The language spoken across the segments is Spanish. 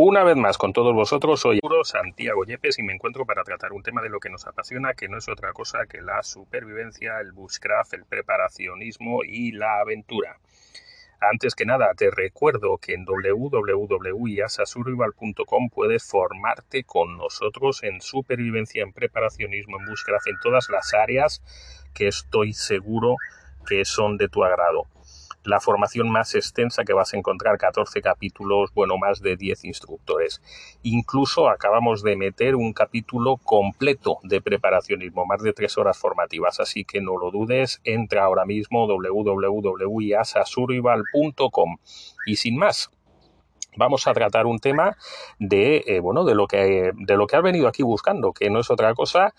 Una vez más con todos vosotros, soy Santiago Yepes y me encuentro para tratar un tema de lo que nos apasiona, que no es otra cosa que la supervivencia, el bushcraft, el preparacionismo y la aventura. Antes que nada, te recuerdo que en www.iasasurvival.com puedes formarte con nosotros en supervivencia, en preparacionismo, en bushcraft, en todas las áreas que estoy seguro que son de tu agrado la formación más extensa que vas a encontrar 14 capítulos, bueno, más de 10 instructores. Incluso acabamos de meter un capítulo completo de preparacionismo, más de 3 horas formativas, así que no lo dudes, entra ahora mismo www.iasasurvival.com y sin más, vamos a tratar un tema de eh, bueno de lo que de lo que has venido aquí buscando que no es otra cosa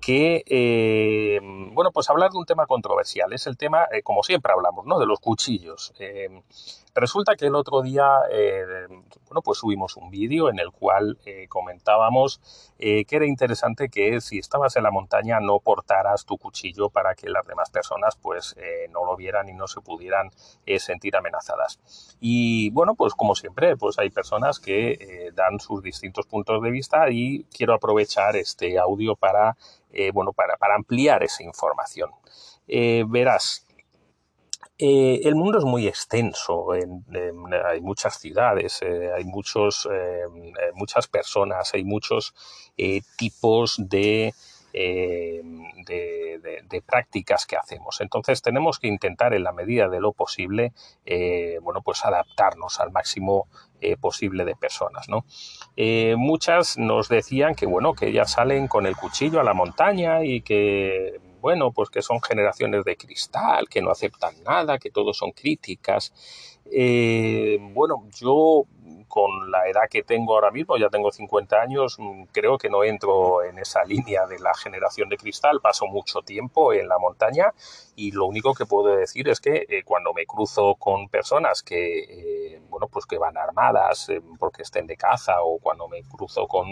que, eh, bueno, pues hablar de un tema controversial. Es el tema, eh, como siempre hablamos, ¿no? De los cuchillos. Eh, resulta que el otro día, bueno, pues subimos un vídeo en el cual comentábamos que era interesante que si estabas en la montaña no portaras tu cuchillo para que las demás personas, pues, no lo vieran y no se pudieran sentir amenazadas. Y, bueno, pues como siempre, pues hay personas que dan sus distintos puntos de vista y quiero aprovechar este audio para eh, bueno, para, ampliar esa información. Eh, verás, eh, el mundo es muy extenso, hay muchas ciudades, hay muchos, muchas personas, hay muchos tipos de, de, prácticas que hacemos. Entonces tenemos que intentar en la medida de lo posible, bueno, pues adaptarnos al máximo eh, posible de personas. ¿no? Eh, muchas nos decían que bueno, que ellas salen con el cuchillo a la montaña y que bueno, pues que son generaciones de cristal, que no aceptan nada, que todos son críticas. Eh, bueno, yo con la edad que tengo ahora mismo, ya tengo 50 años, mm, creo que no entro en esa línea de la generación de cristal, paso mucho tiempo en la montaña y lo único que puedo decir es que eh, cuando me cruzo con personas que, eh, bueno, pues que van armadas eh, porque estén de caza o cuando me cruzo con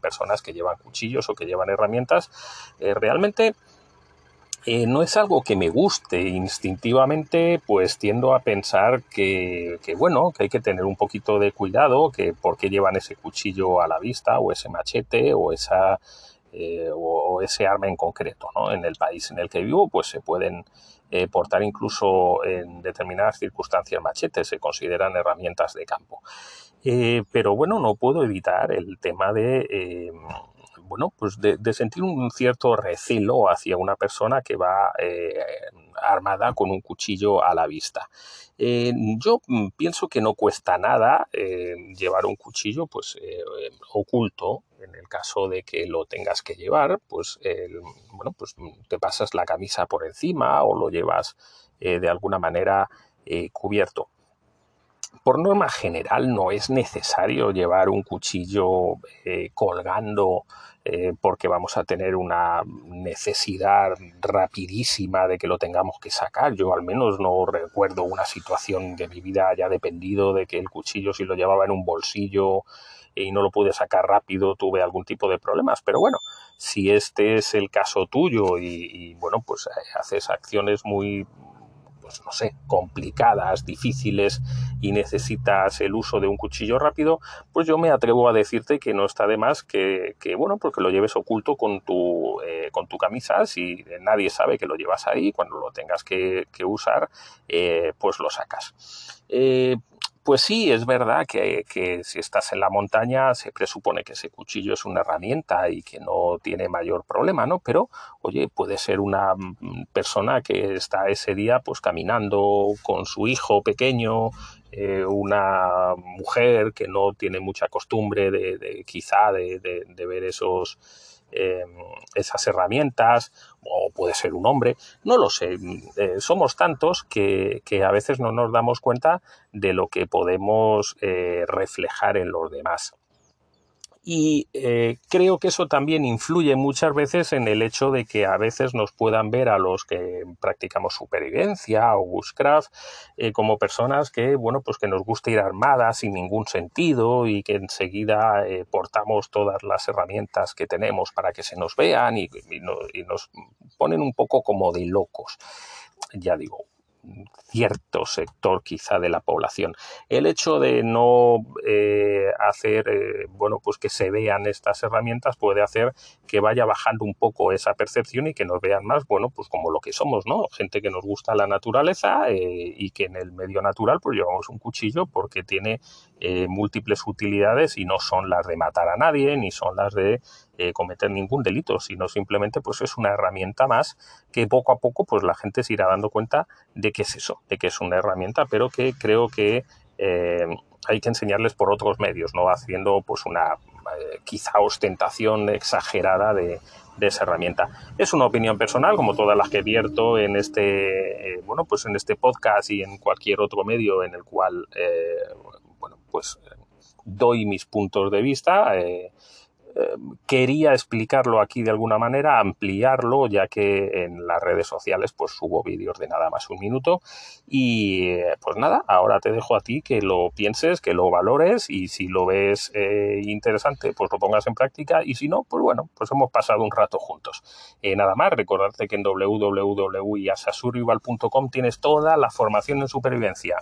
personas que llevan cuchillos o que llevan herramientas, realmente eh, no es algo que me guste instintivamente, pues tiendo a pensar que, bueno, que hay que tener un poquito de cuidado, que por qué llevan ese cuchillo a la vista o ese machete o esa eh, o, ese arma en concreto, ¿no? En el país en el que vivo, pues se pueden eh, portar incluso en determinadas circunstancias machetes, se consideran herramientas de campo. pero bueno, no puedo evitar el tema de bueno, pues de, sentir un cierto recelo hacia una persona que va eh, armada con un cuchillo a la vista. Eh, yo mm, pienso que no cuesta nada eh, llevar un cuchillo pues oculto en el caso de que lo tengas que llevar pues bueno pues te pasas la camisa por encima o lo llevas de alguna manera cubierto por norma general no es necesario llevar un cuchillo colgando eh, porque vamos a tener una necesidad rapidísima de que lo tengamos que sacar. Yo al menos no recuerdo una situación de mi vida haya dependido de que el cuchillo si lo llevaba en un bolsillo y no lo pude sacar rápido, tuve algún tipo de problemas. Pero bueno, si este es el caso tuyo y, y bueno, pues eh, haces acciones muy pues, no sé, complicadas, difíciles y necesitas el uso de un cuchillo rápido, pues yo me atrevo a decirte que no está de más que, bueno, porque lo lleves oculto con tu, eh, con tu camisa, si nadie sabe que lo llevas ahí, cuando lo tengas que, usar, eh, pues lo sacas. Eh, pues sí, es verdad que, si estás en la montaña se presupone que ese cuchillo es una herramienta y que no tiene mayor problema, ¿no? Pero, oye, puede ser una mm, persona que está ese día pues caminando con su hijo pequeño, eh, una mujer que no tiene mucha costumbre de, quizá de ver esos Em, esas herramientas, o puede ser un hombre, no lo sé. Eh, somos tantos que, a veces no nos damos cuenta de lo que podemos eh, reflejar en los demás. Y eh, creo que eso también influye muchas veces en el hecho de que a veces nos puedan ver a los que practicamos supervivencia o bushcraft eh, como personas que, bueno, pues que nos gusta ir armadas sin ningún sentido y que enseguida eh, portamos todas las herramientas que tenemos para que se nos vean y, y nos ponen un poco como de locos. Ya digo, cierto sector quizá de la población. El hecho de no eh, hacer, eh, bueno, pues que se vean estas herramientas puede hacer que vaya bajando un poco esa percepción y que nos vean más, bueno, pues como lo que somos, ¿no? Gente que nos gusta la naturaleza eh, y que en el medio natural pues llevamos un cuchillo porque tiene múltiples utilidades y no son las de matar a nadie ni son las de cometer ningún delito, sino simplemente pues es una herramienta más que poco a poco pues la gente se irá dando cuenta de que es eso, de que es una herramienta, pero que creo que eh, hay que enseñarles por otros medios, no haciendo pues una eh, quizá ostentación exagerada de, esa herramienta. Es una opinión personal, como todas las que vierto en este, eh, bueno, pues en este podcast y en cualquier otro medio en el cual, bueno, pues doy mis puntos de vista quería explicarlo aquí de alguna manera, ampliarlo, ya que en las redes sociales pues subo vídeos de nada más un minuto. Y eh, pues nada, ahora te dejo a ti que lo pienses, que lo valores y si lo ves eh, interesante, pues lo pongas en práctica y si no, pues bueno, pues hemos pasado un rato juntos. Eh, nada más, recordarte que en www.iasasurvival.com tienes toda la formación en supervivencia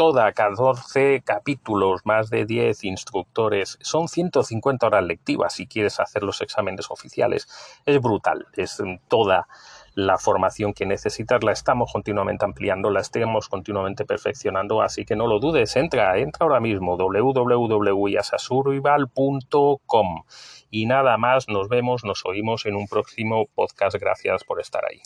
toda 14 capítulos, más de 10 instructores, son 150 horas lectivas si quieres hacer los exámenes oficiales. Es brutal, es toda la formación que necesitas, la estamos continuamente ampliando, la estamos continuamente perfeccionando, así que no lo dudes, entra, entra ahora mismo www.yasasurvival.com y nada más, nos vemos, nos oímos en un próximo podcast, gracias por estar ahí.